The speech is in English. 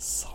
So